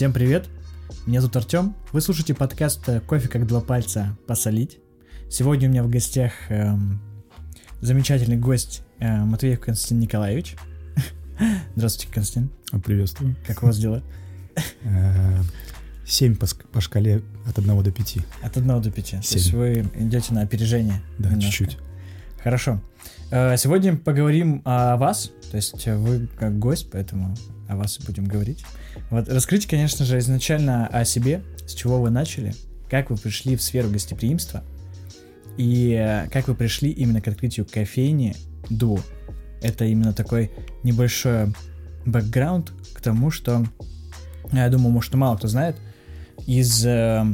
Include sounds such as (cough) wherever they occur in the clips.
Всем привет! Меня зовут Артем. Вы слушаете подкаст «Кофе как два пальца посолить». Сегодня у меня в гостях эм, замечательный гость э, Матвеев Константин Николаевич. (laughs) Здравствуйте, Константин. Приветствую. Как у вас дела? Э, семь по, по шкале от 1 до 5. От 1 до 5. То есть вы идете на опережение. Да, чуть-чуть. Хорошо. Э, сегодня поговорим о вас. То есть вы как гость, поэтому о вас будем говорить. Вот расскажите, конечно же, изначально о себе, с чего вы начали, как вы пришли в сферу гостеприимства и э, как вы пришли именно к открытию кофейни Ду. Это именно такой небольшой бэкграунд к тому, что, я думаю, может, мало кто знает, из, э,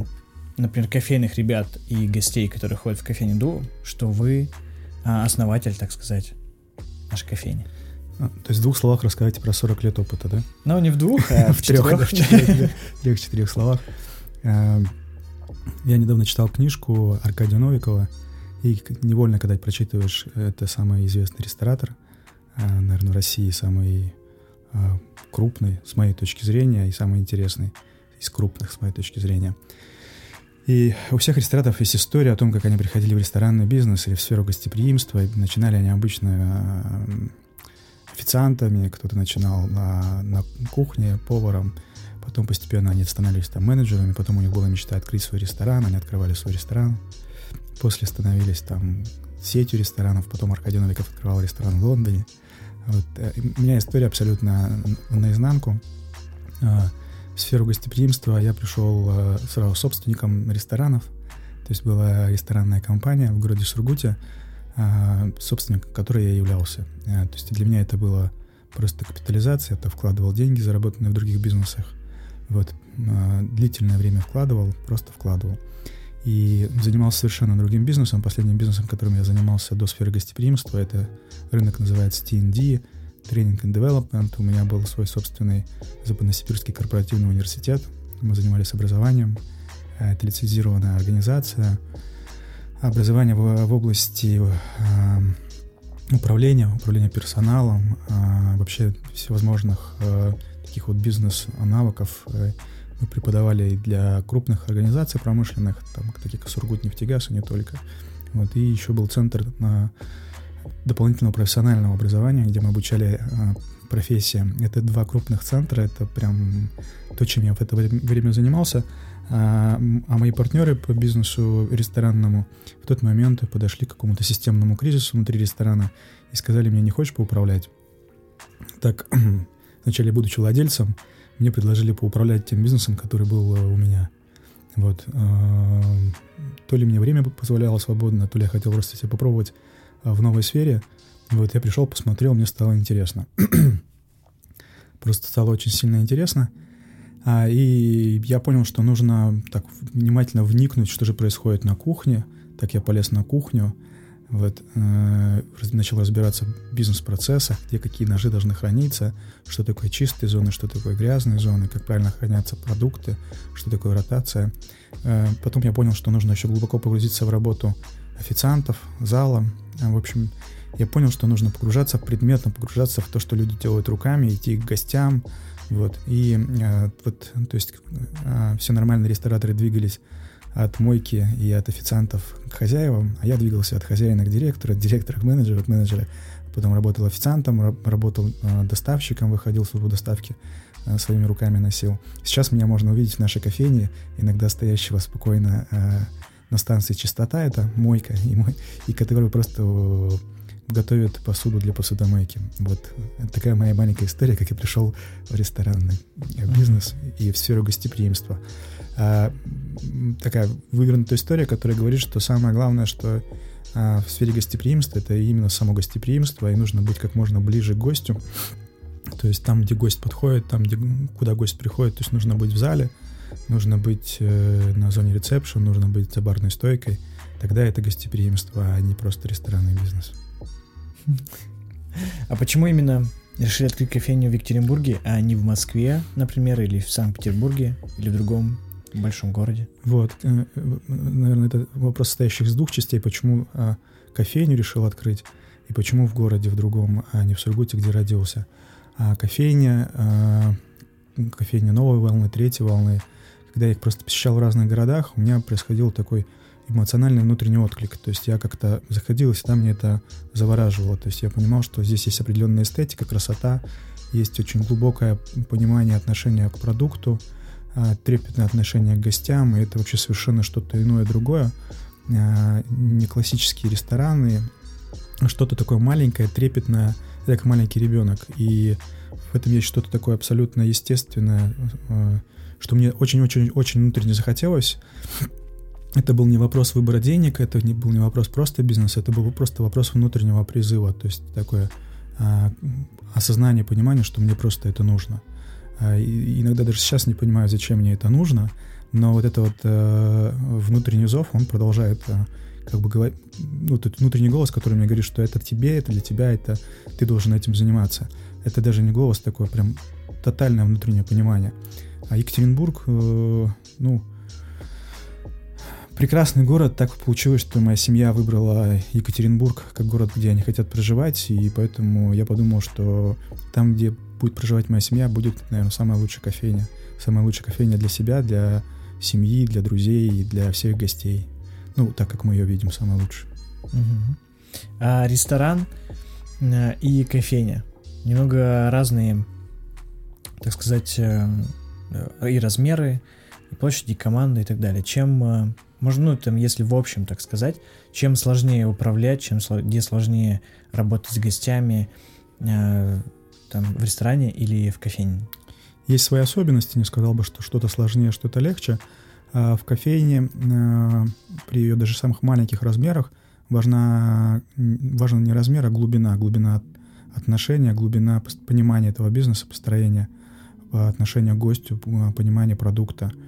например, кофейных ребят и гостей, которые ходят в кофейню Ду, что вы э, основатель, так сказать, нашей кофейни. То есть в двух словах рассказать про 40 лет опыта, да? Ну, не в двух, а в (laughs) трех. Трех-четырех словах. Э, я недавно читал книжку Аркадия Новикова, и невольно, когда прочитываешь, это самый известный ресторатор, э, наверное, в России самый э, крупный, с моей точки зрения, и самый интересный из крупных, с моей точки зрения. И у всех рестораторов есть история о том, как они приходили в ресторанный бизнес или в сферу гостеприимства. И начинали они обычно официантами, кто-то начинал на, на кухне, поваром, потом постепенно они становились там менеджерами, потом у них была мечта открыть свой ресторан, они открывали свой ресторан, после становились там сетью ресторанов, потом Аркадий Новиков открывал ресторан в Лондоне. Вот. Э, у меня история абсолютно наизнанку. А, в сферу гостеприимства я пришел э, сразу собственником ресторанов, то есть была ресторанная компания в городе Сургуте, собственником которой я являлся. А, то есть для меня это было просто капитализация, это вкладывал деньги, заработанные в других бизнесах. Вот. А, длительное время вкладывал, просто вкладывал. И занимался совершенно другим бизнесом. Последним бизнесом, которым я занимался до сферы гостеприимства, это рынок называется TND, Training and Development. У меня был свой собственный Западносибирский корпоративный университет. Мы занимались образованием. Это лицензированная организация образование в, в области э, управления, управления персоналом, э, вообще всевозможных э, таких вот бизнес-навыков мы преподавали для крупных организаций промышленных, там, таких как Сургутнефтегаз и не только. Вот, и еще был центр на дополнительного профессионального образования, где мы обучали профессиям. Это два крупных центра, это прям то, чем я в это время занимался. А, а мои партнеры по бизнесу ресторанному в тот момент подошли к какому-то системному кризису внутри ресторана и сказали мне, не хочешь поуправлять? Так, (clears throat) вначале, будучи владельцем, мне предложили поуправлять тем бизнесом, который был э, у меня. Вот. А, то ли мне время позволяло свободно, то ли я хотел просто себя попробовать а, в новой сфере. Вот я пришел, посмотрел, мне стало интересно. (clears throat) Просто стало очень сильно интересно. А, и я понял, что нужно так внимательно вникнуть, что же происходит на кухне. Так я полез на кухню, вот, э, начал разбираться в бизнес-процессах, где какие ножи должны храниться, что такое чистые зоны, что такое грязные зоны, как правильно хранятся продукты, что такое ротация. Э, потом я понял, что нужно еще глубоко погрузиться в работу официантов, зала. В общем, я понял, что нужно погружаться предметно, погружаться в то, что люди делают руками, идти к гостям, вот. И э, вот, то есть э, все нормальные рестораторы двигались от мойки и от официантов к хозяевам, а я двигался от хозяина к директору, от директора к менеджеру, от менеджера. Потом работал официантом, работал э, доставщиком, выходил в службу доставки, э, своими руками носил. Сейчас меня можно увидеть в нашей кофейне, иногда стоящего спокойно э, на станции чистота, это мойка, и, мой, и который просто готовят посуду для посудомойки. Вот такая моя маленькая история, как я пришел в ресторанный бизнес и в сферу гостеприимства. А, такая вывернутая история, которая говорит, что самое главное, что а, в сфере гостеприимства это именно само гостеприимство, и нужно быть как можно ближе к гостю. То есть там, где гость подходит, там, где, куда гость приходит, то есть нужно быть в зале, нужно быть э, на зоне ресепшн, нужно быть за барной стойкой. Тогда это гостеприимство, а не просто ресторанный бизнес. А почему именно решили открыть кофейню в Екатеринбурге, а не в Москве, например, или в Санкт-Петербурге, или в другом большом городе? Вот, э, наверное, это вопрос, состоящий из двух частей. Почему а, кофейню решил открыть, и почему в городе в другом, а не в Сургуте, где родился. А кофейня, а, кофейни новой волны, третьей волны, когда я их просто посещал в разных городах, у меня происходил такой эмоциональный внутренний отклик. То есть я как-то заходил, и всегда мне это завораживало. То есть я понимал, что здесь есть определенная эстетика, красота, есть очень глубокое понимание отношения к продукту, а, трепетное отношение к гостям, и это вообще совершенно что-то иное, другое. А, не классические рестораны, а что-то такое маленькое, трепетное, как маленький ребенок. И в этом есть что-то такое абсолютно естественное, что мне очень-очень-очень внутренне захотелось. Это был не вопрос выбора денег, это не был не вопрос просто бизнеса, это был просто вопрос внутреннего призыва, то есть такое а, осознание, понимание, что мне просто это нужно. А, и иногда даже сейчас не понимаю, зачем мне это нужно, но вот это вот а, внутренний зов, он продолжает а, как бы говорить, ну, этот внутренний голос, который мне говорит, что это тебе, это для тебя, это ты должен этим заниматься. Это даже не голос такое, прям тотальное внутреннее понимание. А Екатеринбург, э, ну, прекрасный город. Так получилось, что моя семья выбрала Екатеринбург как город, где они хотят проживать, и поэтому я подумал, что там, где будет проживать моя семья, будет, наверное, самая лучшая кофейня. Самая лучшая кофейня для себя, для семьи, для друзей и для всех гостей. Ну, так как мы ее видим, самая лучшая. Угу. А ресторан э, и кофейня немного разные, так сказать, э, и размеры, и площади, команды и так далее. Чем можно, ну, там, если в общем, так сказать, чем сложнее управлять, чем где сложнее работать с гостями, э, там, в ресторане или в кофейне? Есть свои особенности, не сказал бы, что что-то сложнее, что-то легче. А в кофейне э, при ее даже самых маленьких размерах важна, важен не размер, а глубина, глубина отношения, глубина понимания этого бизнеса, построения по отношению к гостю, понимания продукта – а,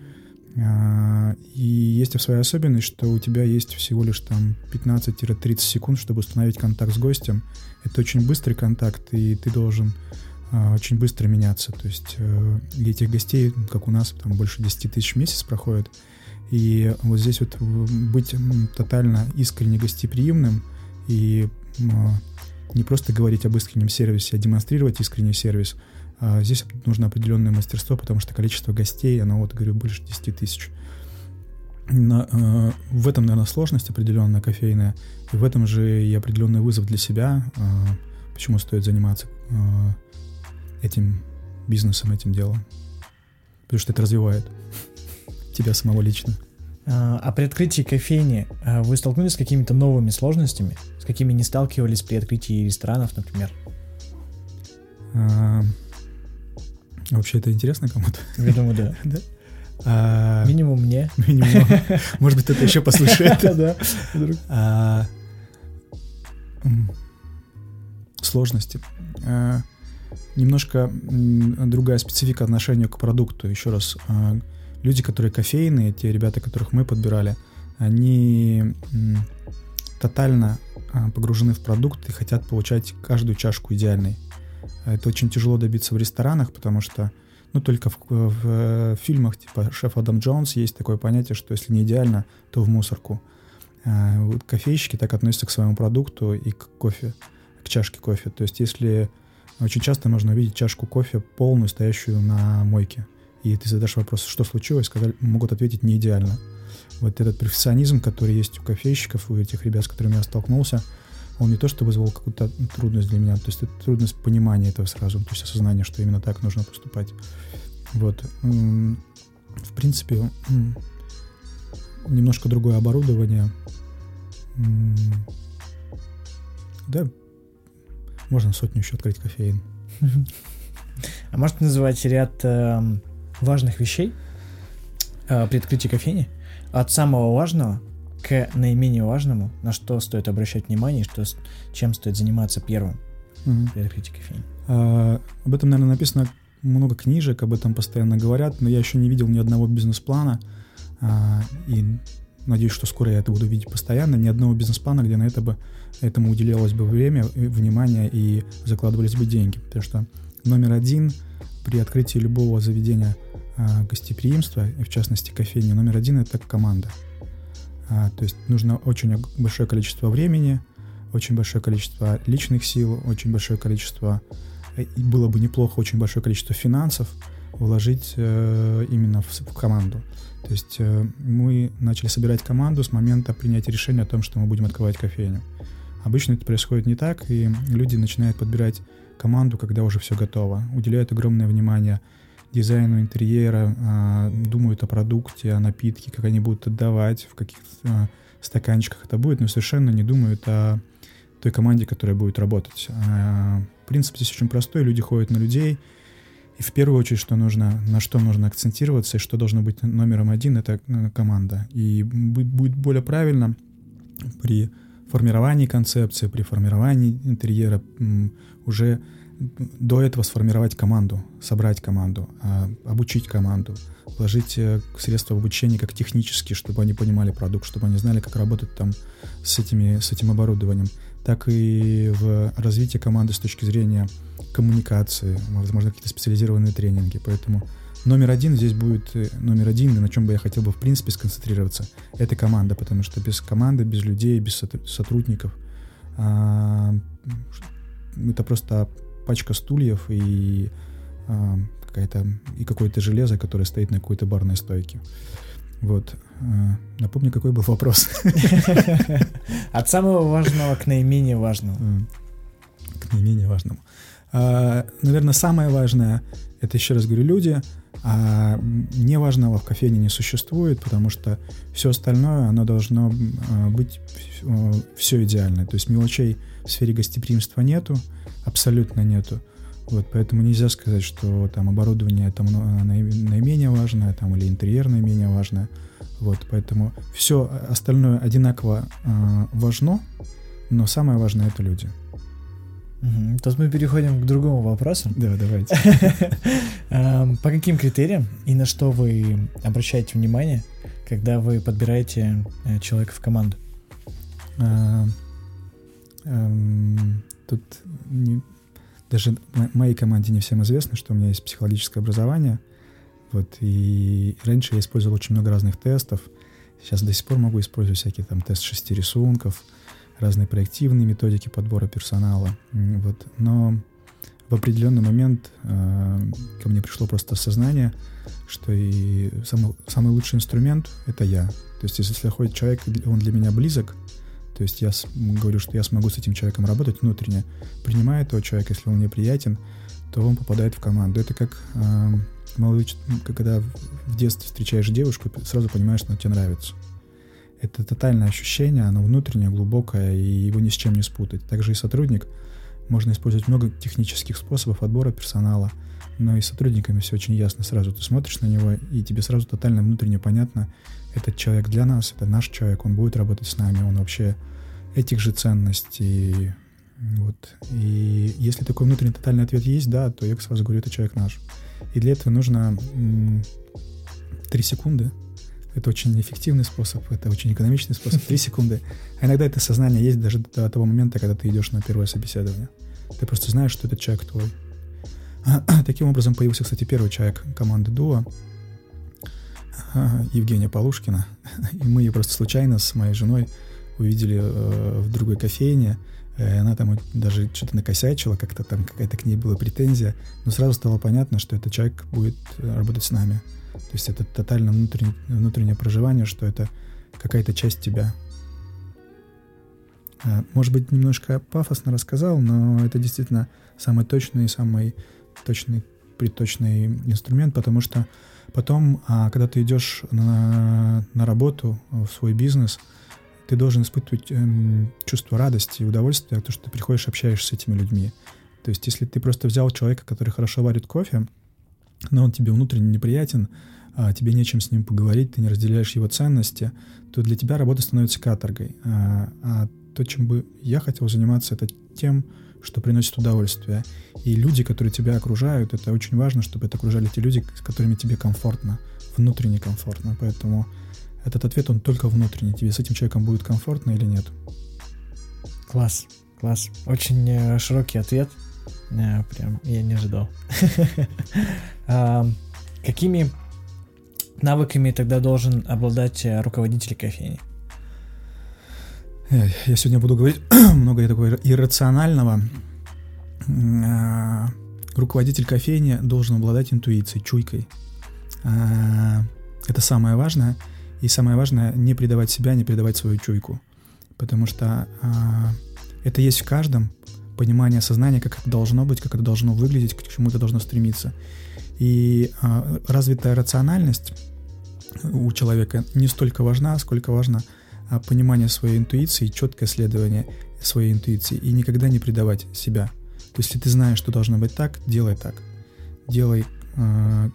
и есть своя особенность, что у тебя есть всего лишь там 15-30 секунд, чтобы установить контакт с гостем. Это очень быстрый контакт, и ты должен а, очень быстро меняться. То есть э, этих гостей, как у нас, там больше 10 тысяч в месяц проходит. И вот здесь вот быть тотально искренне гостеприимным и не просто говорить об искреннем сервисе, а демонстрировать искренний сервис – а здесь нужно определенное мастерство, потому что количество гостей, оно вот, говорю, больше 10 тысяч. Но, э, в этом, наверное, сложность определенная кофейная, и в этом же и определенный вызов для себя, э, почему стоит заниматься э, этим бизнесом, этим делом. Потому что это развивает тебя самого лично. А, а при открытии кофейни а, вы столкнулись с какими-то новыми сложностями, с какими не сталкивались при открытии ресторанов, например? Вообще это интересно кому-то? Я думаю, да. (laughs) да? А... Минимум мне. (laughs) Минимум. Может быть, кто-то еще послушает. (laughs) Да. А... Сложности. А... Немножко другая специфика отношения к продукту. Еще раз, а... люди, которые кофейные, те ребята, которых мы подбирали, они тотально а, погружены в продукт и хотят получать каждую чашку идеальной. Это очень тяжело добиться в ресторанах, потому что, ну, только в, в, в фильмах типа «Шеф Адам Джонс» есть такое понятие, что если не идеально, то в мусорку. А, вот кофейщики так относятся к своему продукту и к кофе, к чашке кофе. То есть если очень часто можно увидеть чашку кофе полную, стоящую на мойке, и ты задашь вопрос, что случилось, сказали, могут ответить не идеально. Вот этот перфекционизм, который есть у кофейщиков, у этих ребят, с которыми я столкнулся, он не то что вызвал какую-то трудность для меня, то есть это трудность понимания этого сразу, то есть осознание, что именно так нужно поступать. Вот. В принципе, немножко другое оборудование. Да, можно сотню еще открыть кофеин. А можете называть ряд э, важных вещей э, при открытии кофейни? От самого важного к наименее важному, на что стоит обращать внимание, что, чем стоит заниматься первым угу. при открытии кофейни. А, об этом, наверное, написано много книжек, об этом постоянно говорят, но я еще не видел ни одного бизнес-плана, а, и надеюсь, что скоро я это буду видеть постоянно, ни одного бизнес-плана, где на это бы, этому уделялось бы время, внимание и закладывались бы деньги. Потому что номер один при открытии любого заведения а, гостеприимства, и в частности кофейни, номер один — это команда. А, то есть нужно очень большое количество времени, очень большое количество личных сил, очень большое количество, э, было бы неплохо, очень большое количество финансов, вложить э, именно в, в команду. То есть э, мы начали собирать команду с момента принятия решения о том, что мы будем открывать кофейню. Обычно это происходит не так, и люди начинают подбирать команду, когда уже все готово. Уделяют огромное внимание дизайну интерьера, э, думают о продукте, о напитке, как они будут отдавать, в каких э, стаканчиках это будет, но совершенно не думают о той команде, которая будет работать. Э, принцип здесь очень простой, люди ходят на людей, и в первую очередь, что нужно, на что нужно акцентироваться и что должно быть номером один, это э, команда. И будет более правильно при формировании концепции, при формировании интерьера уже до этого сформировать команду, собрать команду, а, обучить команду, вложить э, средства в обучение как технически, чтобы они понимали продукт, чтобы они знали, как работать там с, этими, с этим оборудованием, так и в развитие команды с точки зрения коммуникации, возможно, какие-то специализированные тренинги. Поэтому номер один здесь будет, э, номер один, на чем бы я хотел бы в принципе сконцентрироваться, это команда, потому что без команды, без людей, без сотрудников а, это просто пачка стульев и а, какая-то и какое-то железо, которое стоит на какой-то барной стойке. Вот. А, напомню, какой был вопрос. (laughs) От самого важного к наименее важному. К наименее важному. А, наверное, самое важное, это еще раз говорю, люди, а неважного в кофейне не существует, потому что все остальное, оно должно быть все идеальное. То есть мелочей в сфере гостеприимства нету, абсолютно нету. Вот, поэтому нельзя сказать, что там оборудование там наименее важное, там или интерьер наименее важное. Вот, поэтому все остальное одинаково э, важно, но самое важное это люди. Угу. Тут мы переходим к другому вопросу. Да, давайте. (laughs) Эм, по каким критериям и на что вы обращаете внимание, когда вы подбираете э, человека в команду? Тут даже моей команде не всем известно, что у меня есть психологическое образование. Вот, и раньше я использовал очень много разных тестов. Сейчас до сих пор могу использовать всякие там тест шести рисунков, разные проективные методики подбора персонала. Вот. Но в определенный момент э, ко мне пришло просто осознание, что и самый, самый лучший инструмент — это я. То есть если заходит человек, он для меня близок, то есть я говорю, что я смогу с этим человеком работать внутренне, принимая этого человека, если он мне приятен, то он попадает в команду. Это как э, молодой, когда в детстве встречаешь девушку, сразу понимаешь, что она тебе нравится. Это тотальное ощущение, оно внутреннее, глубокое, и его ни с чем не спутать. Также и сотрудник. Можно использовать много технических способов отбора персонала, но и с сотрудниками все очень ясно сразу. Ты смотришь на него, и тебе сразу тотально внутренне понятно, этот человек для нас, это наш человек, он будет работать с нами, он вообще этих же ценностей. Вот. И если такой внутренний тотальный ответ есть, да, то я сразу говорю, это человек наш. И для этого нужно три секунды это очень эффективный способ, это очень экономичный способ. Три секунды. А иногда это сознание есть даже до того момента, когда ты идешь на первое собеседование. Ты просто знаешь, что этот человек твой. (clears throat) Таким образом появился, кстати, первый человек команды Дуа, Евгения Полушкина. (laughs) И мы ее просто случайно с моей женой увидели э, в другой кофейне. Э, она там даже что-то накосячила, как-то там какая-то к ней была претензия. Но сразу стало понятно, что этот человек будет э, работать с нами. То есть это тотально внутреннее, внутреннее проживание, что это какая-то часть тебя. Может быть, немножко пафосно рассказал, но это действительно самый точный, самый точный, приточный инструмент, потому что потом, а, когда ты идешь на, на работу, в свой бизнес, ты должен испытывать эм, чувство радости и удовольствия, потому что ты приходишь, общаешься с этими людьми. То есть, если ты просто взял человека, который хорошо варит кофе, но он тебе внутренне неприятен, а тебе нечем с ним поговорить, ты не разделяешь его ценности, то для тебя работа становится каторгой. А, а то, чем бы я хотел заниматься, это тем, что приносит удовольствие. И люди, которые тебя окружают, это очень важно, чтобы это окружали те люди, с которыми тебе комфортно, внутренне комфортно. Поэтому этот ответ, он только внутренний. Тебе с этим человеком будет комфортно или нет? Класс, класс. Очень э, широкий ответ. Э, прям я не ожидал. (laughs) Какими навыками тогда должен обладать э, руководитель кофейни? Я сегодня буду говорить (clears throat) много такого иррационального. руководитель кофейни должен обладать интуицией, чуйкой. А, это самое важное. И самое важное не предавать себя, не предавать свою чуйку. Потому что а, это есть в каждом понимание сознания, как это должно быть, как это должно выглядеть, к чему это должно стремиться. И а, развитая рациональность у человека не столько важна, сколько важно а, понимание своей интуиции, четкое следование своей интуиции и никогда не предавать себя. То есть, если ты знаешь, что должно быть так, делай так. Делай, э,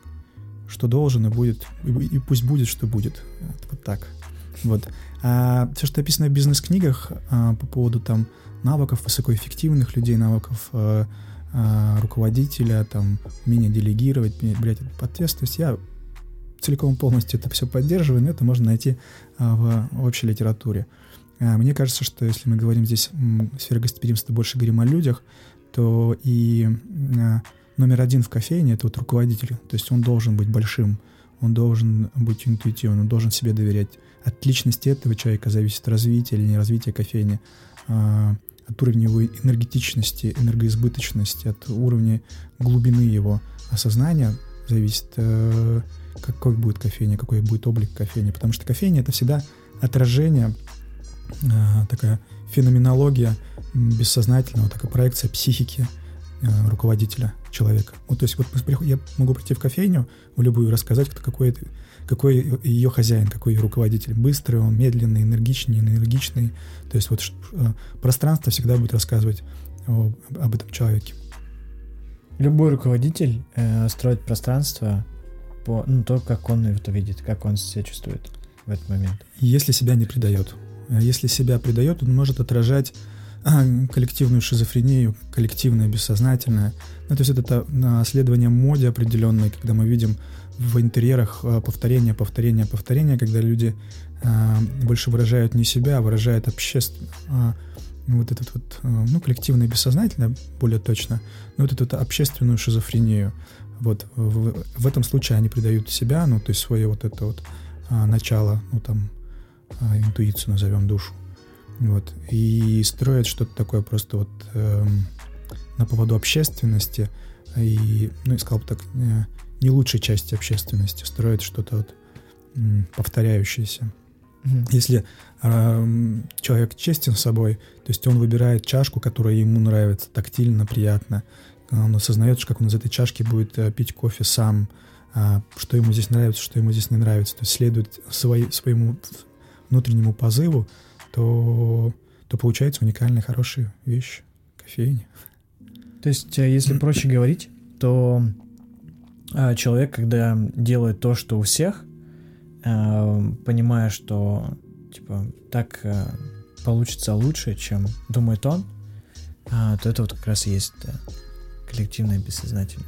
что должен, и будет, и, и пусть будет, что будет. Вот так. Вот. А все, что описано в бизнес-книгах а, по поводу там навыков высокоэффективных людей, навыков а, а, руководителя, там, умения делегировать, брать ответственность, я целиком полностью это все поддерживаю, но это можно найти а, в, общей литературе. А, мне кажется, что если мы говорим здесь в сфере гостеприимства, больше говорим о людях, то и а, номер один в кофейне — это вот руководитель. То есть он должен быть большим, он должен быть интуитивным, он должен себе доверять. От личности этого человека зависит развитие или не развитие кофейни, от уровня его энергетичности, энергоизбыточности, от уровня глубины его осознания зависит, э, какой будет кофейня, какой будет облик кофейни. Потому что кофейня — это всегда отражение, э, такая феноменология бессознательного, такая проекция психики — Э, руководителя человека. Вот, то есть вот я могу прийти в кофейню, в любую, рассказать, кто какой, какой ее хозяин, какой ее руководитель. Быстрый он, медленный, энергичный, энергичный. То есть вот пространство всегда будет рассказывать об этом человеке. Любой руководитель э, строит пространство по ну, то, как он это видит, как он себя чувствует в этот момент. Если себя не предает. Э, если себя предает, он может отражать коллективную шизофрению, коллективное бессознательное. Ну, то есть это следование моде определенной, когда мы видим в интерьерах а, повторение, повторение, повторение, когда люди а, больше выражают не себя, а выражают общество, а, вот этот вот, а, ну, коллективное бессознательное, более точно, но вот эту общественную шизофрению. Вот в, в этом случае они придают себя, ну, то есть свое вот это вот а, начало, ну, там, а, интуицию назовем, душу. Вот. И строят что-то такое просто вот эм, на поводу общественности и, ну, я сказал бы так, э, не лучшей части общественности, строят что-то вот повторяющееся. Если э, человек честен с собой, то есть он выбирает чашку, которая ему нравится, тактильно, приятно, он осознает, как он из этой чашки будет э, пить кофе сам, э, что ему здесь нравится, что ему здесь не нравится, то есть следует свои, своему внутреннему позыву, то, то получается уникальная, хорошая вещь кофейня. То есть, э, если проще говорить, то э, человек, когда делает то, что у всех, понимая, что типа так получится лучше, чем думает он, то это вот как раз и есть коллективное бессознательное.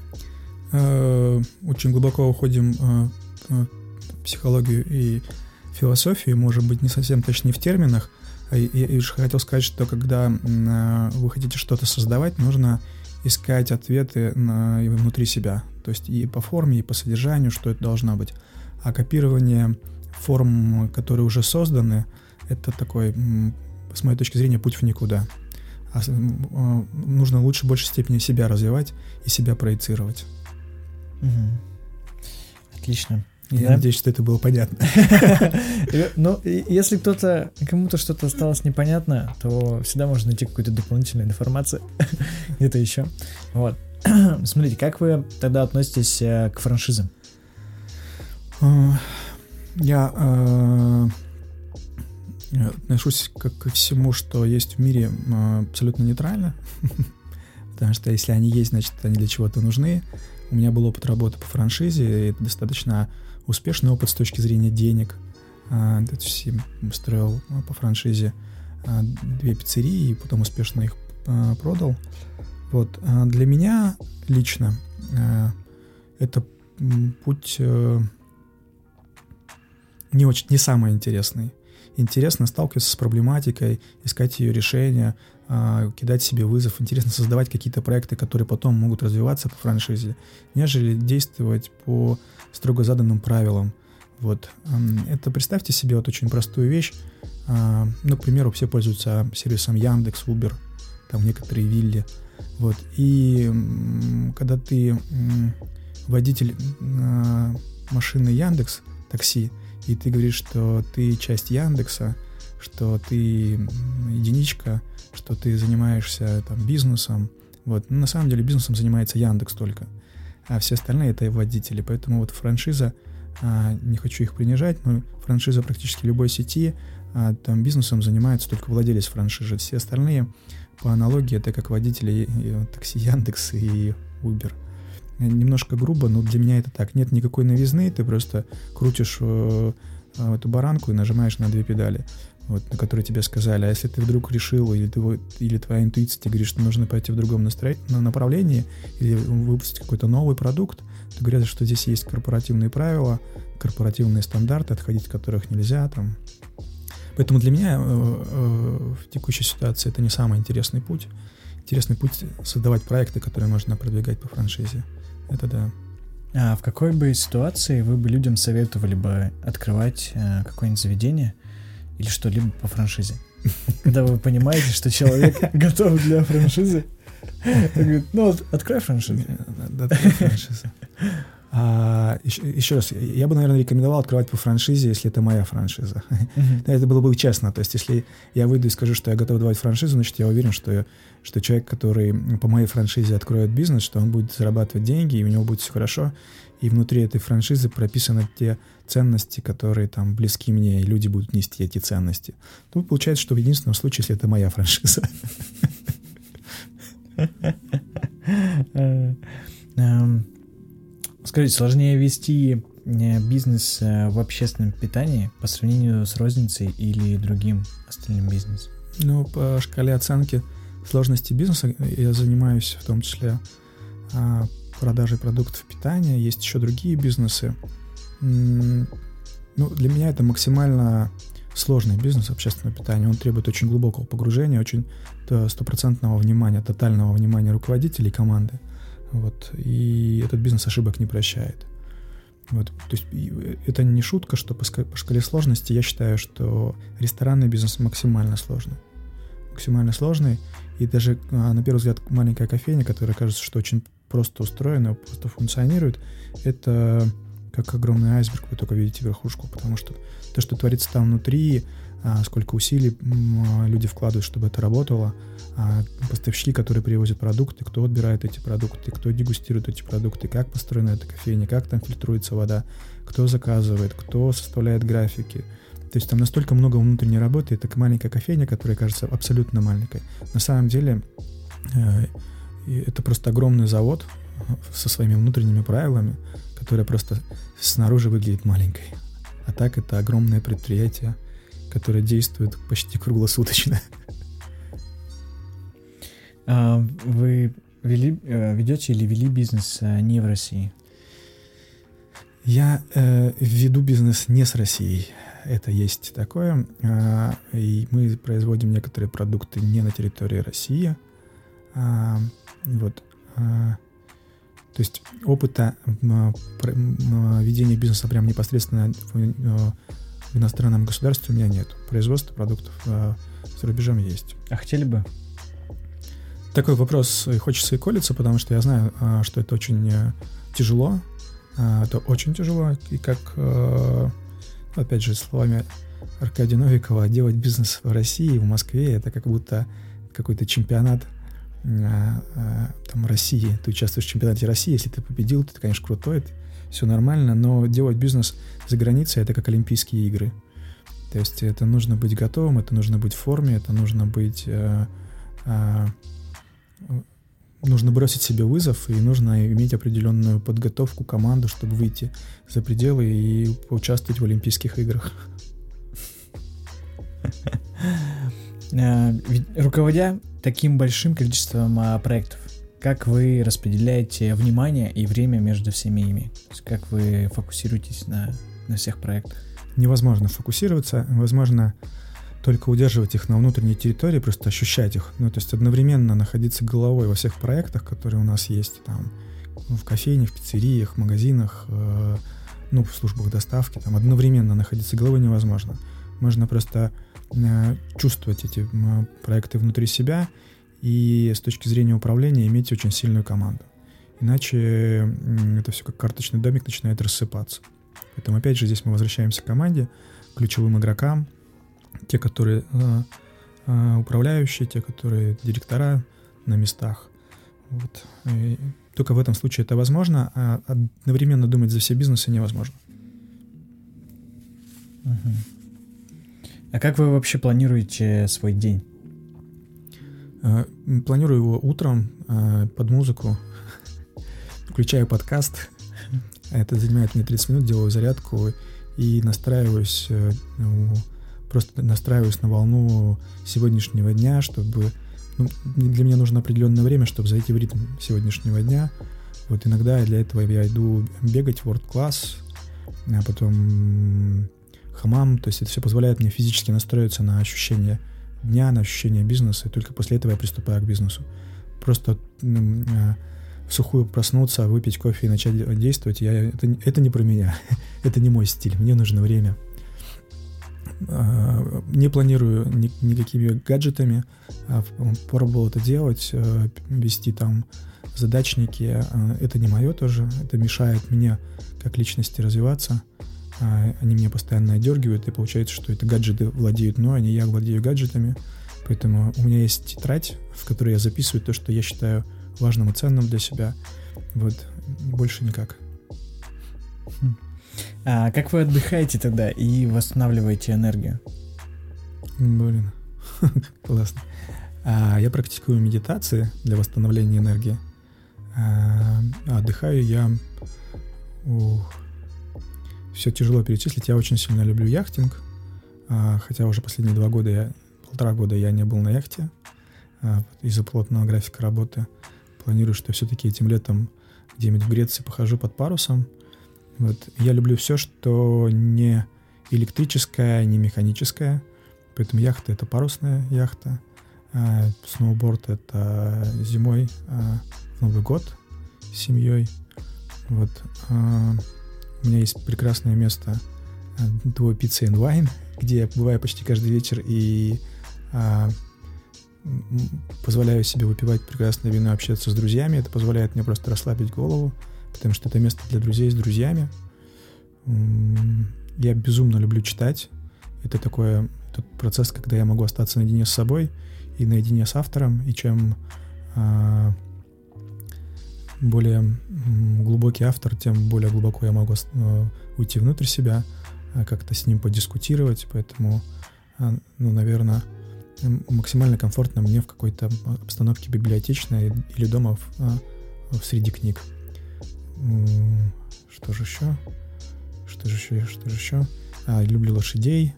Очень глубоко уходим в психологию и философию, может быть, не совсем точнее в терминах. Я, я хотел сказать, что когда вы хотите что-то создавать, нужно искать ответы на, внутри себя. То есть и по форме, и по содержанию, что это должно быть. А копирование форм, которые уже созданы, это такой, с моей точки зрения, путь в никуда. А, а, нужно лучше в большей степени себя развивать и себя проецировать. Угу. Отлично. Я да? надеюсь, что это было понятно. (laughs) Ну, если кто-то, кому-то что-то осталось непонятно, то всегда можно найти какую-то дополнительную информацию (laughs) где-то еще. Вот. (clears throat) Смотрите, как вы тогда относитесь э, к франшизам? Э, я э, отношусь как ко всему, что есть в мире, абсолютно нейтрально. (laughs) Потому что если они есть, значит, они для чего-то нужны. У меня был опыт работы по франшизе, и это достаточно успешный опыт с точки зрения денег. Есть строил по франшизе две пиццерии и потом успешно их продал. Вот. Для меня лично это путь э, не очень, не самый интересный. Интересно сталкиваться с проблематикой, искать ее решение, кидать себе вызов. Интересно создавать какие-то проекты, которые потом могут развиваться по франшизе, нежели действовать по строго заданным правилам. Вот. Это представьте себе вот очень простую вещь. А, ну, к примеру, все пользуются сервисом Яндекс, Uber, там некоторые вилли. Вот. И когда ты водитель э, машины Яндекс, такси, и ты говоришь, что ты часть Яндекса, что ты единичка, что ты занимаешься там бизнесом. Вот. Но на самом деле бизнесом занимается Яндекс только, а все остальные это водители. Поэтому вот франшиза, а, не хочу их принижать, но франшиза практически любой сети, а, там бизнесом занимается только владелец франшизы. Все остальные по аналогии это как водители такси Яндекс и Uber. Немножко грубо, но для меня это так. Нет никакой новизны, ты просто крутишь э, э, эту баранку и нажимаешь на две педали вот, на которые тебе сказали. А если ты вдруг решил, или, ты, или твоя интуиция тебе говорит, что нужно пойти в другом настро... направлении, или выпустить какой-то новый продукт, то говорят, что здесь есть корпоративные правила, корпоративные стандарты, отходить от которых нельзя. Там. Поэтому для меня э, в текущей ситуации это не самый интересный путь. Интересный путь создавать проекты, которые можно продвигать по франшизе. Это да. А в какой бы ситуации вы бы людям советовали бы открывать э, какое-нибудь заведение – или что-либо по франшизе. Когда вы понимаете, что человек (laughs) готов для франшизы, говорит, ну открой франшизу. Открой франшизу. А, еще, еще раз, я бы, наверное, рекомендовал открывать по франшизе, если это моя франшиза. Uh-huh. (laughs) это было бы честно. То есть, если я выйду и скажу, что я готов давать франшизу, значит, я уверен, что, я, что человек, который по моей франшизе откроет бизнес, что он будет зарабатывать деньги, и у него будет все хорошо, и внутри этой франшизы прописаны те ценности, которые там близки мне, и люди будут нести эти ценности. Тут получается, что в единственном случае, если это моя франшиза. (laughs) Скажите, сложнее вести э, бизнес э, в общественном питании по сравнению с розницей или другим остальным бизнесом? Ну, по шкале оценки сложности бизнеса я занимаюсь в том числе а, продажей продуктов питания. Есть еще другие бизнесы. Ну, для меня это максимально сложный бизнес общественного питания. Он требует очень глубокого погружения, очень стопроцентного внимания, тотального внимания руководителей команды. Вот. И этот бизнес ошибок не прощает. Вот. То есть это не шутка, что по, шкале сложности я считаю, что ресторанный бизнес максимально сложный. Максимально сложный. И даже, а, на первый взгляд, маленькая кофейня, которая кажется, что очень просто устроена, просто функционирует, это как огромный айсберг, вы только видите верхушку, потому что то, что творится там внутри, сколько усилий люди вкладывают, чтобы это работало, а, поставщики, которые привозят продукты, кто отбирает эти продукты, кто дегустирует эти продукты, как построена эта кофейня, как там фильтруется вода, кто заказывает, кто составляет графики. То есть там настолько много внутренней работы, это маленькая кофейня, которая кажется абсолютно маленькой. На самом деле э, это просто огромный завод со своими внутренними правилами, которая просто снаружи выглядит маленькой. А так это огромное предприятие, которая действует почти круглосуточно. (laughs) А вы вели, э, ведете или вели бизнес э, не в России? Я э, веду бизнес не с Россией. Это есть такое. Э, и мы производим некоторые продукты не на территории России. Э, вот. Э, то есть опыта э, ведения бизнеса прям непосредственно в иностранном государстве у меня нет. Производство продуктов э, за рубежом есть. А хотели бы? Такой вопрос хочется и колется, потому что я знаю, э, что это очень э, тяжело. Э, это очень тяжело. И как, э, опять же, словами Аркадия Новикова, делать бизнес в России, в Москве, это как будто какой-то чемпионат э, э, там, России. Ты участвуешь в чемпионате России, если ты победил, ты, конечно, крутой, все нормально, но делать бизнес за границей это как Олимпийские игры. То есть это нужно быть готовым, это нужно быть в форме, это нужно быть... Э, э, нужно бросить себе вызов, и нужно иметь определенную подготовку, команду, чтобы выйти за пределы и поучаствовать в Олимпийских играх. (laughs) Э, руководя таким большим количеством а, проектов, как вы распределяете внимание и время между всеми ими? То есть как вы фокусируетесь на, на всех проектах? Невозможно фокусироваться, возможно только удерживать их на внутренней территории, просто ощущать их. Ну, то есть одновременно находиться головой во всех проектах, которые у нас есть, там, в пиццериях, в магазинах, э, ну, в службах доставки, там, одновременно находиться головой невозможно. Можно просто э, чувствовать эти э, проекты внутри себя и с точки зрения управления иметь очень сильную команду. Иначе это все как карточный домик начинает рассыпаться. Поэтому опять же здесь мы возвращаемся к команде, ключевым игрокам, те, которые э, э, управляющие, те, которые директора на местах. Вот. И только в этом случае это возможно, а одновременно думать за все бизнесы невозможно. Угу. А как вы вообще планируете свой день? Э, планирую его утром э, под музыку, включаю подкаст. Это занимает мне 30 минут, делаю зарядку и настраиваюсь, э, ну, просто настраиваюсь на волну сегодняшнего дня, чтобы... Ну, для меня нужно определенное время, чтобы зайти в ритм сегодняшнего дня. Вот иногда для этого я иду бегать в World Class, а потом хамам, то есть это все позволяет мне физически настроиться на ощущение дня, на ощущение бизнеса, и только после этого я приступаю к бизнесу. Просто а, в сухую проснуться, выпить кофе и начать действовать, я, это, это не про меня, (laughs) это не мой стиль, мне нужно время. А, не планирую ни, никакими гаджетами, а, пробовал это делать, вести там задачники, это не мое тоже, это мешает мне как личности развиваться. А, они меня постоянно одергивают, и получается, что это гаджеты владеют мной, а не я владею гаджетами. Поэтому у меня есть тетрадь, в которой я записываю то, что я считаю важным и ценным для себя. Вот, больше никак. А как вы отдыхаете тогда и восстанавливаете энергию? Блин, (laughs) классно. А, я практикую медитации для восстановления энергии. А, отдыхаю я... Ух, все тяжело перечислить. Я очень сильно люблю яхтинг, а, хотя уже последние два года, я, полтора года я не был на яхте а, из-за плотного графика работы. Планирую, что все-таки этим летом где-нибудь в Греции похожу под парусом. Вот. Я люблю все, что не электрическое, не механическое. Поэтому яхта — это парусная яхта. А сноуборд — это зимой Новый год с семьей. Вот. У меня есть прекрасное место Duo Pizza and Wine, где я бываю почти каждый вечер и а, позволяю себе выпивать прекрасное вино, общаться с друзьями. Это позволяет мне просто расслабить голову, потому что это место для друзей с друзьями. Я безумно люблю читать. Это такой тот процесс, когда я могу остаться наедине с собой и наедине с автором, и чем а, более глубокий автор, тем более глубоко я могу э, уйти внутрь себя, э, как-то с ним подискутировать, поэтому, э, ну, наверное, максимально комфортно мне в какой-то обстановке библиотечной или дома в, в среди книг. Что же еще? Что же еще? Что же еще? А, люблю лошадей.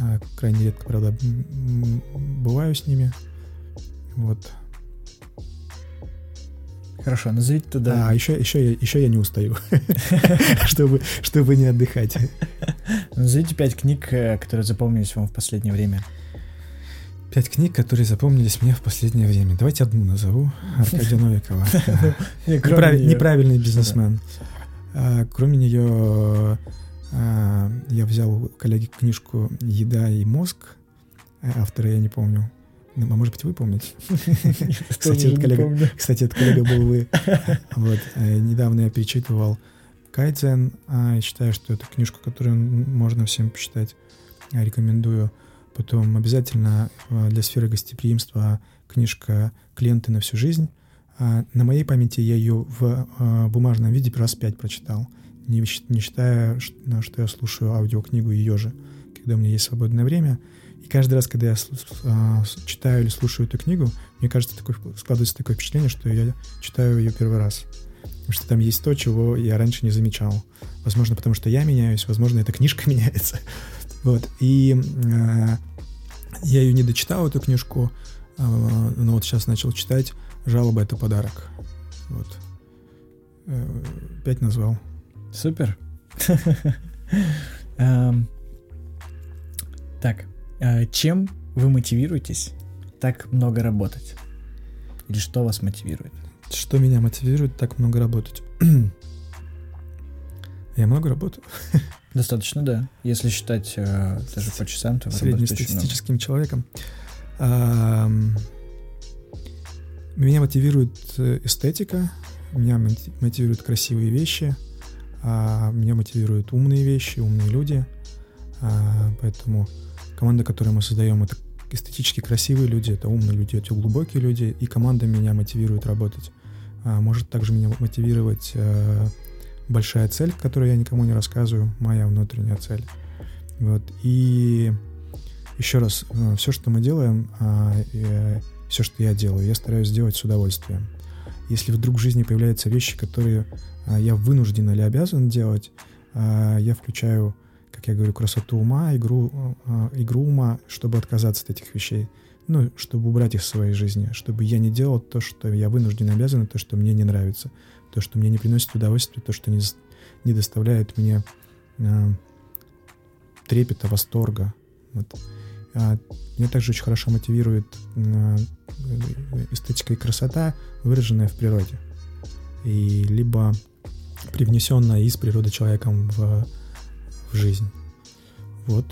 А, крайне редко, правда, бываю с ними. Вот. Хорошо, назовите туда. А, еще, еще, еще я не устаю, (laughs) чтобы, чтобы не отдыхать. Назовите пять книг, э, которые запомнились вам в последнее время. Пять книг, которые запомнились мне в последнее время. Давайте одну назову. Аркадия (laughs) Новикова. Неправильный бизнесмен. А, кроме нее а, я взял у коллеги книжку «Еда и мозг». Автора я не помню. Ну, а может быть, вы помните? (laughs) Кстати, этот коллега, кстати, этот коллега был вы. (laughs) Вот. Э, недавно я перечитывал Кайдзен. А, считаю, что это книжку, которую можно всем почитать. Рекомендую. Потом обязательно э, для сферы гостеприимства книжка «Клиенты на всю жизнь». А, на моей памяти я ее в э, бумажном виде раз пять прочитал, не, не считая, что я слушаю аудиокнигу ее же, когда у меня есть свободное время — и каждый раз, когда я а, читаю или слушаю эту книгу, мне кажется, такое, складывается такое впечатление, что я читаю ее первый раз. Потому что там есть то, чего я раньше не замечал. Возможно, потому что я меняюсь, возможно, эта книжка (laughs) меняется. Вот. И э, я ее не дочитал, эту книжку, э, но вот сейчас начал читать. Жалоба — это подарок. Вот. Э, пять назвал. Супер. (laughs) Так, чем вы мотивируетесь так много работать? Или что вас мотивирует? Что меня мотивирует так много работать? (clears throat) Я много работаю. (laughs) Достаточно, да. Если считать э, даже по часам, то среднестатистическим человеком. А, Меня мотивирует э, эстетика, меня мотивируют красивые вещи, а меня мотивируют умные вещи, умные люди. А, поэтому команда, которую мы создаем, это эстетически красивые люди, это умные люди, это глубокие люди, и команда меня мотивирует работать. А, может также меня мотивировать а, большая цель, которую я никому не рассказываю, моя внутренняя цель. Вот. И еще раз, э, все, что мы делаем, а, э, все, что я делаю, я стараюсь сделать с удовольствием. Если вдруг в жизни появляются вещи, которые а, я вынужден или обязан делать, а, я включаю, как я говорю, красоту ума, игру, игру ума, чтобы отказаться от этих вещей. Ну, чтобы убрать их из своей жизни, чтобы я не делал то, что я вынужден обязан, то, что мне не нравится, то, что мне не приносит удовольствия, то, что не, не доставляет мне трепета, восторга. Вот. А, меня также очень хорошо мотивирует а, эстетика и красота, выраженная в природе. И либо привнесенная из природы человеком в, в жизнь. Вот.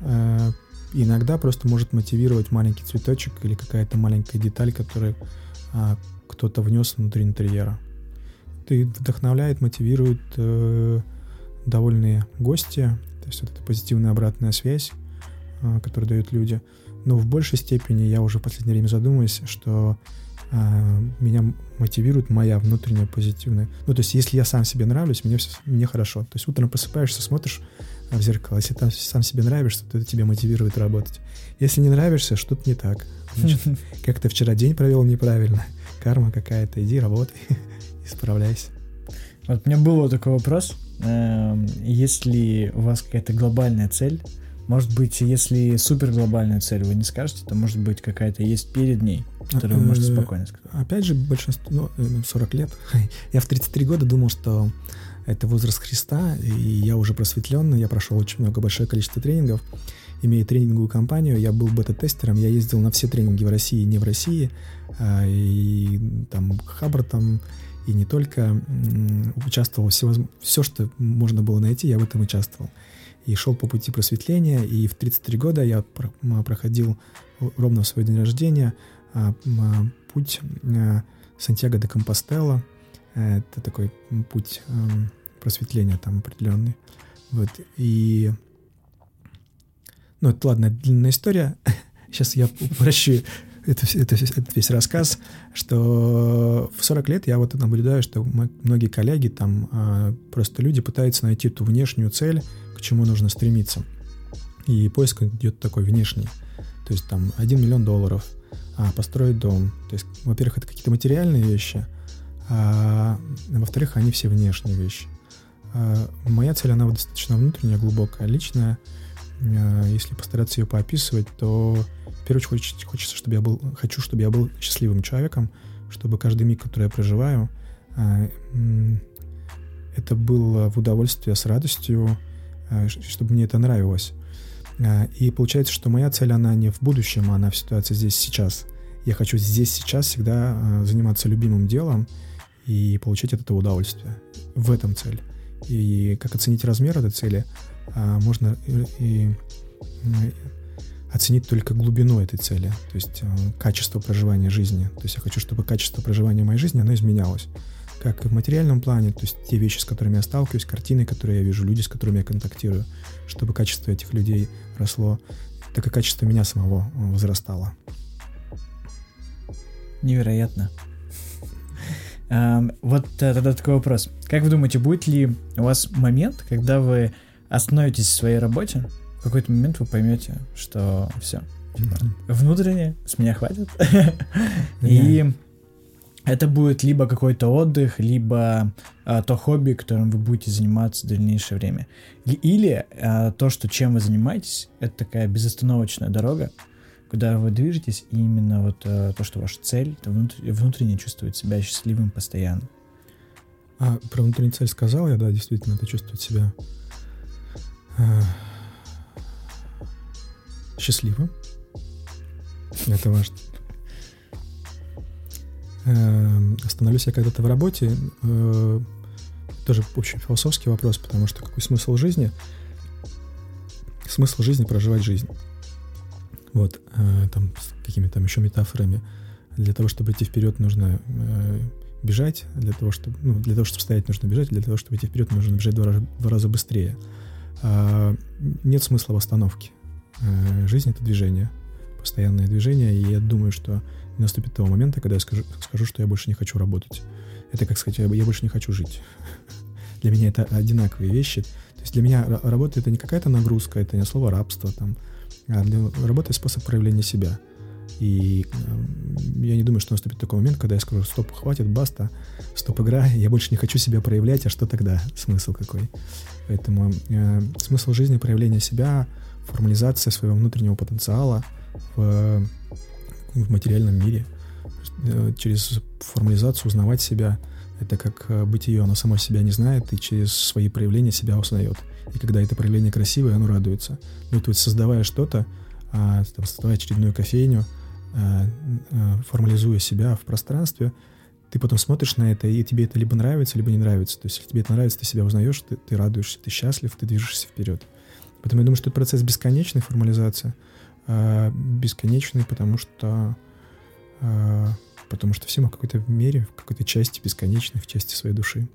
А, иногда просто может мотивировать маленький цветочек или какая-то маленькая деталь, которую кто-то внес внутри интерьера. Ты вдохновляет, мотивирует э, довольные гости, то есть вот эта позитивная обратная связь, а, которые дают люди. Но в большей степени я уже в последнее время задумываюсь, что а, меня мотивирует моя внутренняя позитивная. Ну, то есть, если я сам себе нравлюсь, мне, все, мне хорошо. То есть, утром просыпаешься, смотришь в зеркало, если там сам себе нравишься, то это тебя мотивирует работать. Если не нравишься, что-то не так. Значит, (laughs) как ты вчера день провел неправильно, карма какая-то, иди работай, (laughs) исправляйся. Вот у меня был такой вопрос. Эм, если у вас какая-то глобальная цель, может быть, если супер глобальную цель вы не скажете, то может быть какая-то есть перед ней, которую вы можете э, спокойно сказать. Опять же, большинство, ну, 40 лет. (laughs) Я в 33 года думал, что это возраст Христа, и я уже просветленный, я прошел очень много, большое количество тренингов, имея тренинговую компанию, я был бета-тестером, я ездил на все тренинги в России и не в России, а, и там Хабр там, и не только, участвовал все, все, что можно было найти, я в этом участвовал и шел по пути просветления, и в 33 года я проходил ровно в свой день рождения а, путь а, Сантьяго де Компостела. Это такой путь просветления там определенный. Вот, и... Ну, это, ладно, длинная история. (laughs) Сейчас я упрощу это, это, это весь рассказ, что в 40 лет я вот наблюдаю, что многие коллеги, там а, просто люди пытаются найти ту внешнюю цель, к чему нужно стремиться. И поиск идет такой внешний. То есть там 1 миллион долларов, а, построить дом. То есть, во-первых, это какие-то материальные вещи, а во-вторых, они все внешние вещи. А, моя цель, она достаточно внутренняя, глубокая, личная. А, если постараться ее поописывать, то в первую очередь хочется, чтобы я был, хочу, чтобы я был счастливым человеком, чтобы каждый миг, который я проживаю, а, это было в удовольствие, с радостью, чтобы мне это нравилось. Э, и получается, что моя цель, она не в будущем, а она в ситуации здесь сейчас. Я хочу здесь сейчас всегда э, заниматься любимым делом и получать от этого удовольствие. В этом цель. И как оценить размер этой цели, можно и, оценить только глубину этой цели, то есть качество проживания жизни. То есть я хочу, чтобы качество проживания моей жизни, оно изменялось как и в материальном плане, то есть те вещи, с которыми я сталкиваюсь, картины, которые я вижу, люди, с которыми я контактирую, чтобы качество этих людей росло, так и качество меня самого э, возрастало. Невероятно. (laughs) Вот э, тогда такой вопрос. Как вы думаете, будет ли у вас момент, когда вы остановитесь в своей работе, в какой-то момент вы поймете, что все, типа, внутренне с меня хватит, (laughs) и это будет либо какой-то отдых, либо а, то хобби, которым вы будете заниматься в дальнейшее время. Или а, то, что чем вы занимаетесь, это такая безостановочная дорога, куда вы движетесь, и именно вот а, то, что ваша цель, это внутренне, внутренне чувствовать себя счастливым постоянно. А, про внутреннюю цель сказал я, да, действительно, это чувствовать себя а, счастливым. Это важно. Эм, остановлюсь я когда-то в работе, э, тоже очень философский вопрос, потому что какой смысл жизни? Смысл жизни проживать жизнь. Вот, э, там, с какими-то там еще метафорами. Для того, чтобы идти вперед, нужно э, бежать. Для того, чтобы, ну, для того, чтобы стоять, нужно бежать. Для того, чтобы идти вперед, нужно бежать два, раза, два раза быстрее. А, нет смысла в остановке. А, жизнь — это движение, постоянное движение. И я думаю, что наступит того момента, когда я скажу, скажу, что я больше не хочу работать. Это, как сказать, я больше не хочу жить. (laughs) Для меня это одинаковые вещи. То есть для меня работа — это не какая-то нагрузка, это не слово рабство, там, а для работы — способ проявления себя. И э, я не думаю, что наступит такой момент, когда я скажу, стоп, хватит, баста, стоп, игра, (laughs) я больше не хочу себя проявлять, а что тогда? (laughs) Смысл какой? Поэтому э, смысл жизни — проявление себя, формализация своего внутреннего потенциала в, в материальном мире. Э, через формализацию узнавать себя — это как э, бытие, оно само себя не знает и через свои проявления себя узнает. И когда это проявление красивое, оно радуется. Ну, то есть создавая что-то, а, создавая очередную кофейню, а, а, формализуя себя в пространстве, ты потом смотришь на это, и тебе это либо нравится, либо не нравится. То есть, если тебе это нравится, ты себя узнаешь, ты, ты радуешься, ты счастлив, ты движешься вперед. Поэтому я думаю, что это процесс бесконечной формализации, а, бесконечный, потому что а, потому что все мы в какой-то мере, в какой-то части бесконечной, в части своей души.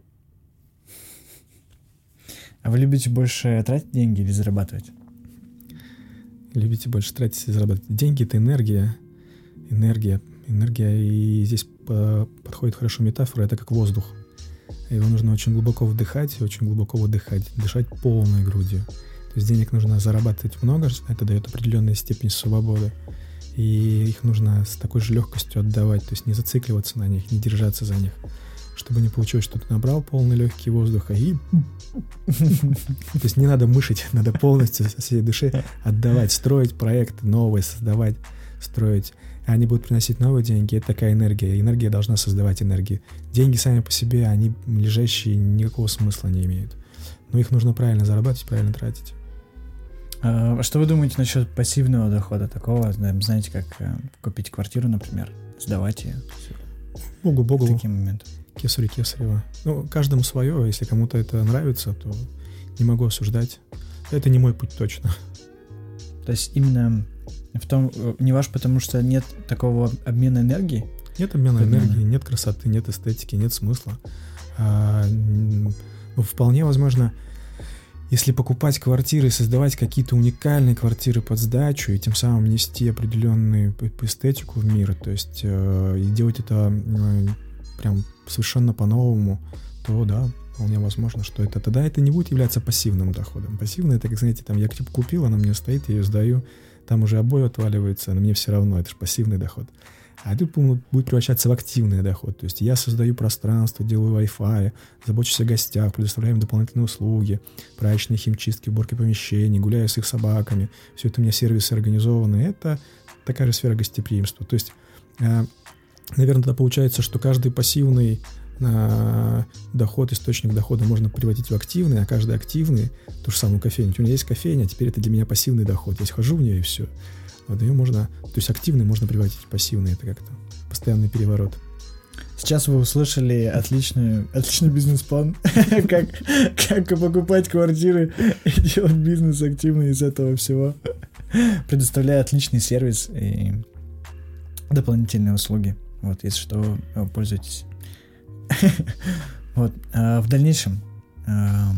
А вы любите больше тратить деньги или зарабатывать? Любите больше тратить или зарабатывать? Деньги — это энергия. Энергия. Энергия, и здесь по подходит хорошо метафора, это как воздух. Его нужно очень глубоко вдыхать и очень глубоко выдыхать, дышать полной грудью. То есть денег нужно зарабатывать много, это дает определенную степень свободы и их нужно с такой же легкостью отдавать, то есть не зацикливаться на них, не держаться за них, чтобы не получилось, что ты набрал полный легкий воздуха и... (laughs) То есть не надо мышить, (laughs) надо полностью со всей души отдавать, строить проекты новые, создавать, строить. Они будут приносить новые деньги, это такая энергия. Энергия должна создавать энергию. Деньги сами по себе, они лежащие, никакого смысла не имеют. Но их нужно правильно зарабатывать, правильно тратить. А что вы думаете насчет пассивного дохода такого? Знаете, как э, купить квартиру, например, сдавать ее? Богу, богу. Такие моменты. Кесари, кесарева. Ну, каждому свое. Если кому-то это нравится, то не могу осуждать. Это не мой путь точно. То есть именно в том, э, не ваш, потому что нет такого обмена энергии? Нет обмена Обмена. энергии, нет красоты, нет эстетики, нет смысла. А, ну, вполне возможно, если покупать квартиры, создавать какие-то уникальные квартиры под сдачу и тем самым нести определенную эстетику в мир, то есть э, и делать это э, прям совершенно по-новому, то да, вполне возможно, что это тогда это не будет являться пассивным доходом. Пассивный это, как знаете, там я типа купил, она мне стоит, я ее сдаю, там уже обои отваливаются, но мне все равно, это же пассивный доход. А это будет превращаться в активный доход. То есть я создаю пространство, делаю Wi-Fi, забочусь о гостях, предоставляю им дополнительные услуги, праздничные химчистки, уборки помещений, гуляю с их собаками. Все это у меня сервисы организованы. Это такая же сфера гостеприимства. То есть, э, наверное, тогда получается, что каждый пассивный э, доход, источник дохода можно превратить в активный, а каждый активный, ту же самую кофейню. У меня есть кофейня, а теперь это для меня пассивный доход. Я хожу в нее и все. Вот ее можно, то есть активный можно превратить в пассивный, это как-то постоянный переворот. Сейчас вы услышали отличный, отличный бизнес-план, (laughs) как, как покупать квартиры и делать бизнес активно из этого всего, предоставляя отличный сервис и дополнительные услуги. Вот, если что, пользуйтесь. (laughs) Вот, а в дальнейшем, а,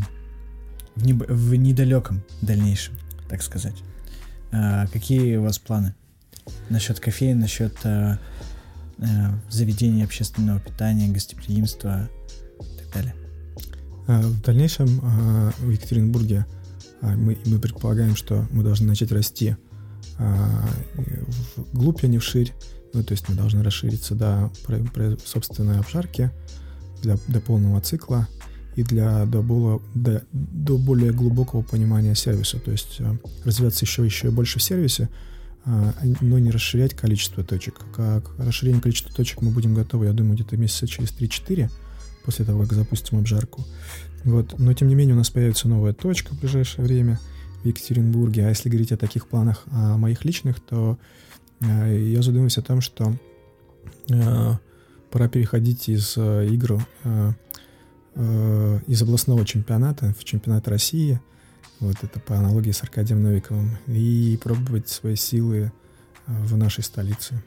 в, не, в недалеком дальнейшем, так сказать, а, какие у вас планы насчет кофеин, насчет а, а, заведения общественного питания, гостеприимства и так далее? В дальнейшем в Екатеринбурге мы, мы предполагаем, что мы должны начать расти вглубь, а не вширь. Ну, то есть мы должны расшириться до собственной обжарки, для, до полного цикла и для до более, до, до более глубокого понимания сервиса. То есть э, развиваться еще, еще больше в сервисе, э, но не расширять количество точек. Как расширение количества точек мы будем готовы, я думаю, где-то месяца через 3-4 после того, как запустим обжарку. Вот. Но тем не менее у нас появится новая точка в ближайшее время в Екатеринбурге. А если говорить о таких планах о моих личных, то э, я задумываюсь о том, что пора переходить из игр э, из областного чемпионата в чемпионат России, вот это по аналогии с Аркадием Новиковым, и пробовать свои силы э, в нашей столице.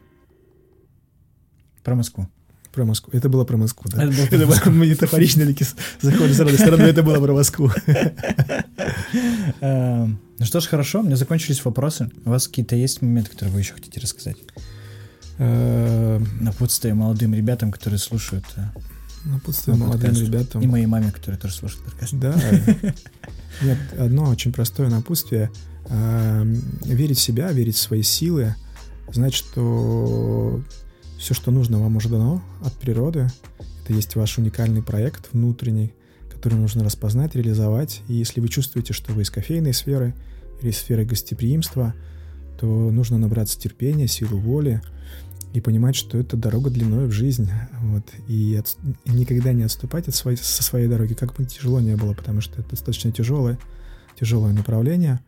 Про Москву. Про Москву. Это было про Москву, да? Это было Это было метафорично ли заходит с разной стороны, но это было про Москву. (laughs) Эм, Ну что ж, хорошо, у меня закончились вопросы. У вас какие-то есть моменты, которые вы еще хотите рассказать? Э, Напутствие молодым ребятам, которые слушают, Напутствие Мой молодым подкаст. ребятам. и моей маме, которая тоже слушает подкаст. Да. (laughs) Нет, одно очень простое напутствие. Верить в себя, верить в свои силы, знать, что все, что нужно, вам уже дано от природы. Это есть ваш уникальный проект внутренний, который нужно распознать, реализовать. И если вы чувствуете, что вы из кофейной сферы или из сферы гостеприимства, то нужно набраться терпения, силы воли и понимать, что это дорога длиной в жизнь. Вот, и, от- и никогда не отступать от своей, со своей дороги, как бы тяжело не было, потому что это достаточно тяжелое, тяжелое направление.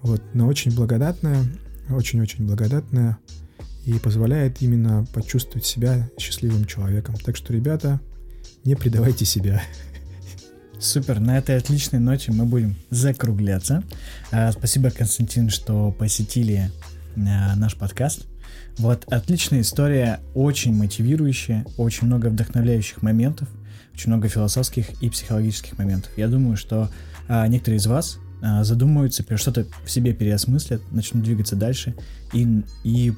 Вот, но очень благодатное, очень-очень благодатное и позволяет именно почувствовать себя счастливым человеком. Так что, ребята, не предавайте себя. Супер, на этой отличной ноте мы будем закругляться. А, Спасибо, Константин, что посетили а, наш подкаст. Вот, отличная история, очень мотивирующая, очень много вдохновляющих моментов, очень много философских и психологических моментов. Я думаю, что а, некоторые из вас а, задумаются, что-то в себе переосмыслят, начнут двигаться дальше и, и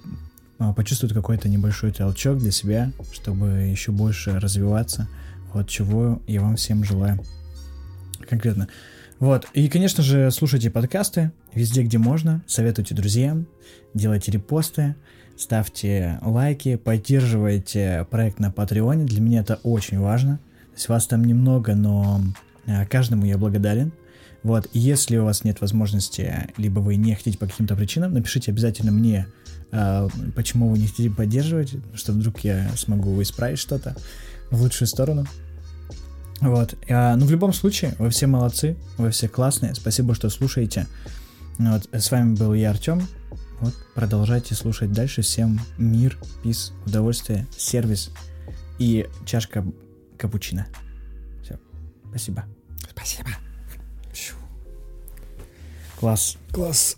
а, почувствуют какой-то небольшой толчок для себя, чтобы еще больше развиваться. Вот чего я вам всем желаю конкретно. Вот. И, конечно же, слушайте подкасты везде, где можно. Советуйте друзьям, делайте репосты, ставьте лайки, поддерживайте проект на Патреоне. Для меня это очень важно. То есть вас там немного, но э, каждому я благодарен. Вот, если у вас нет возможности, либо вы не хотите по каким-то причинам, напишите обязательно мне, э, почему вы не хотите поддерживать, что вдруг я смогу исправить что-то в лучшую сторону. Вот. А, ну, в любом случае, вы все молодцы, вы все классные. Спасибо, что слушаете. Вот. С вами был я, Артем. Вот. Продолжайте слушать дальше. Всем мир, пис, удовольствие, сервис и чашка капучино. Все. Спасибо. Спасибо. Класс. Класс.